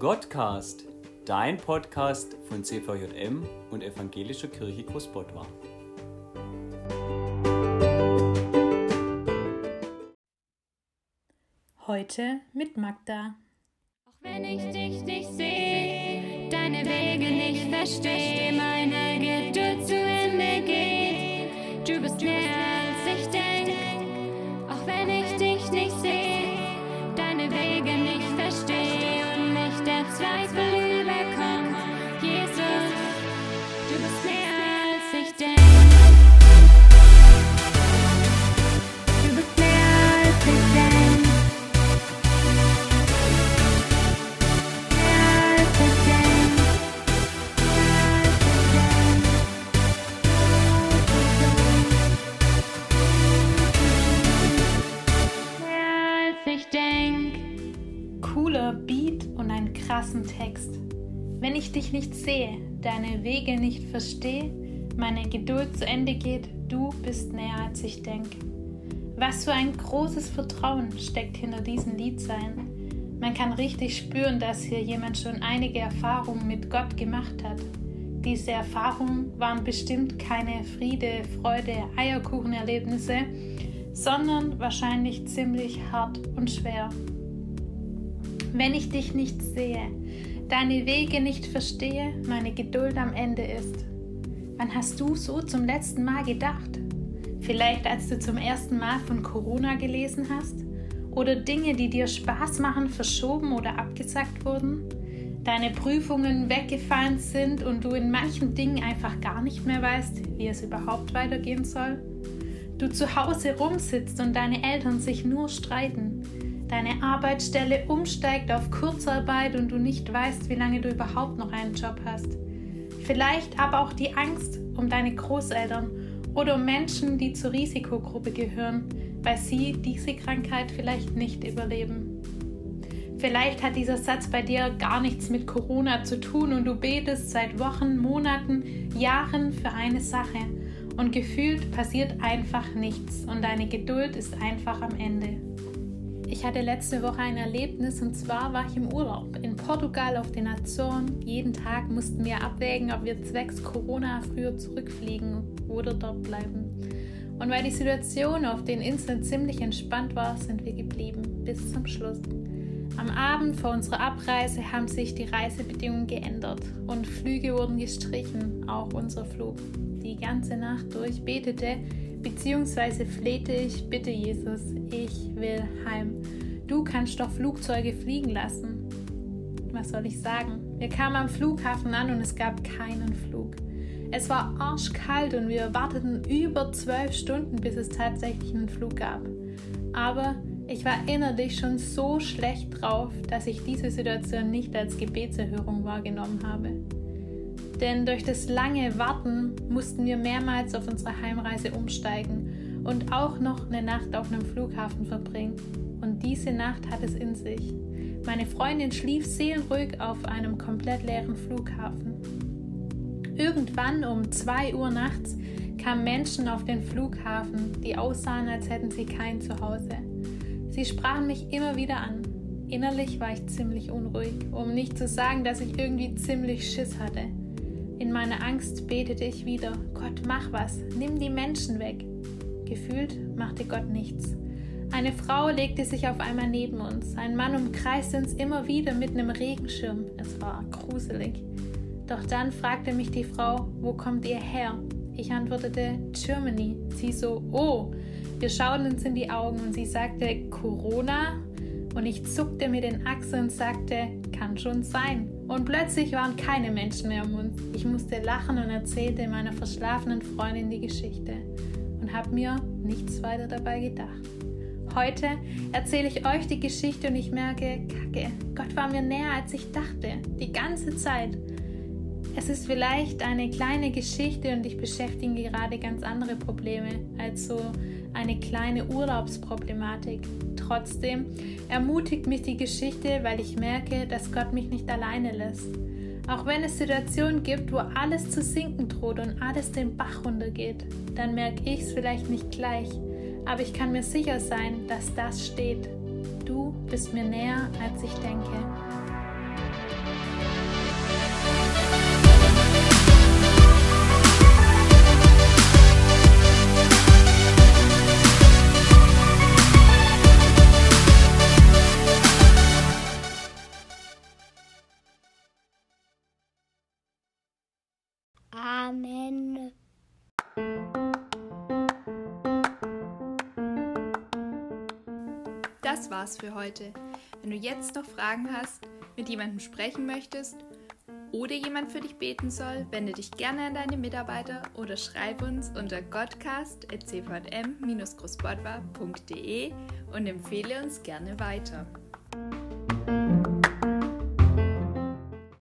Gottcast, dein Podcast von CVJM und Evangelischer Kirche Großbottwar. Heute mit Magda. Auch wenn ich dich nicht sehe, deine Wege nicht verstehe, meine Geduld zu Ende geht, du bist näher Text. Wenn ich dich nicht sehe, deine Wege nicht verstehe, meine Geduld zu Ende geht, du bist näher als ich denke. Was für ein großes Vertrauen steckt hinter diesen Liedzeilen. Man kann richtig spüren, dass hier jemand schon einige Erfahrungen mit Gott gemacht hat. Diese Erfahrungen waren bestimmt keine Friede, Freude, Eierkuchenerlebnisse, sondern wahrscheinlich ziemlich hart und schwer. Wenn ich dich nicht sehe, deine Wege nicht verstehe, meine Geduld am Ende ist. Wann hast du so zum letzten Mal gedacht? Vielleicht als du zum ersten Mal von Corona gelesen hast? Oder Dinge, die dir Spaß machen, verschoben oder abgesagt wurden? Deine Prüfungen weggefallen sind und du in manchen Dingen einfach gar nicht mehr weißt, wie es überhaupt weitergehen soll? Du zu Hause rumsitzt und deine Eltern sich nur streiten. Deine Arbeitsstelle umsteigt auf Kurzarbeit und du nicht weißt, wie lange du überhaupt noch einen Job hast. Vielleicht aber auch die Angst um deine Großeltern oder um Menschen, die zur Risikogruppe gehören, weil sie diese Krankheit vielleicht nicht überleben. Vielleicht hat dieser Satz bei dir gar nichts mit Corona zu tun und du betest seit Wochen, Monaten, Jahren für eine Sache und gefühlt passiert einfach nichts und deine Geduld ist einfach am Ende. Ich hatte letzte Woche ein Erlebnis und zwar war ich im Urlaub in Portugal auf den Azoren. Jeden Tag mussten wir abwägen, ob wir zwecks Corona früher zurückfliegen oder dort bleiben. Und weil die Situation auf den Inseln ziemlich entspannt war, sind wir geblieben bis zum Schluss. Am Abend vor unserer Abreise haben sich die Reisebedingungen geändert und Flüge wurden gestrichen, auch unser Flug. Die ganze Nacht durch betete bzw. flehte ich, bitte Jesus, ich will heim. Du kannst doch Flugzeuge fliegen lassen. Was soll ich sagen? Wir kamen am Flughafen an und es gab keinen Flug. Es war arschkalt und wir warteten über zwölf Stunden, bis es tatsächlich einen Flug gab. Aber ich war innerlich schon so schlecht drauf, dass ich diese Situation nicht als Gebetserhörung wahrgenommen habe. Denn durch das lange Warten mussten wir mehrmals auf unserer Heimreise umsteigen und auch noch eine Nacht auf einem Flughafen verbringen. Und diese Nacht hat es in sich. Meine Freundin schlief seelenruhig auf einem komplett leeren Flughafen. Irgendwann um 2 Uhr nachts kamen Menschen auf den Flughafen, die aussahen, als hätten sie kein Zuhause. Sie sprachen mich immer wieder an. Innerlich war ich ziemlich unruhig, um nicht zu sagen, dass ich irgendwie ziemlich Schiss hatte. In meiner Angst betete ich wieder, Gott, mach was, nimm die Menschen weg. Gefühlt machte Gott nichts. Eine Frau legte sich auf einmal neben uns. Ein Mann umkreiste uns immer wieder mit einem Regenschirm. Es war gruselig. Doch dann fragte mich die Frau, wo kommt ihr her? Ich antwortete, Germany. Sie so, oh. Wir schauten uns in die Augen und sie sagte, Corona? Und ich zuckte mit den Achseln und sagte, kann schon sein. Und plötzlich waren keine Menschen mehr um uns. Ich musste lachen und erzählte meiner verschlafenen Freundin die Geschichte und habe mir nichts weiter dabei gedacht. Heute erzähle ich euch die Geschichte und ich merke, Kacke, Gott war mir näher als ich dachte, die ganze Zeit. Es ist vielleicht eine kleine Geschichte und ich beschäftige gerade ganz andere Probleme als so eine kleine Urlaubsproblematik. Trotzdem ermutigt mich die Geschichte, weil ich merke, dass Gott mich nicht alleine lässt. Auch wenn es Situationen gibt, wo alles zu sinken droht und alles den Bach runtergeht, dann merke ich es vielleicht nicht gleich, aber ich kann mir sicher sein, dass das steht. Du bist mir näher, als ich denke. Amen. Das war's für heute. Wenn du jetzt noch Fragen hast, mit jemandem sprechen möchtest oder jemand für dich beten soll, wende dich gerne an deine Mitarbeiter oder schreib uns unter godcast.cvm-großbordwa.de und empfehle uns gerne weiter.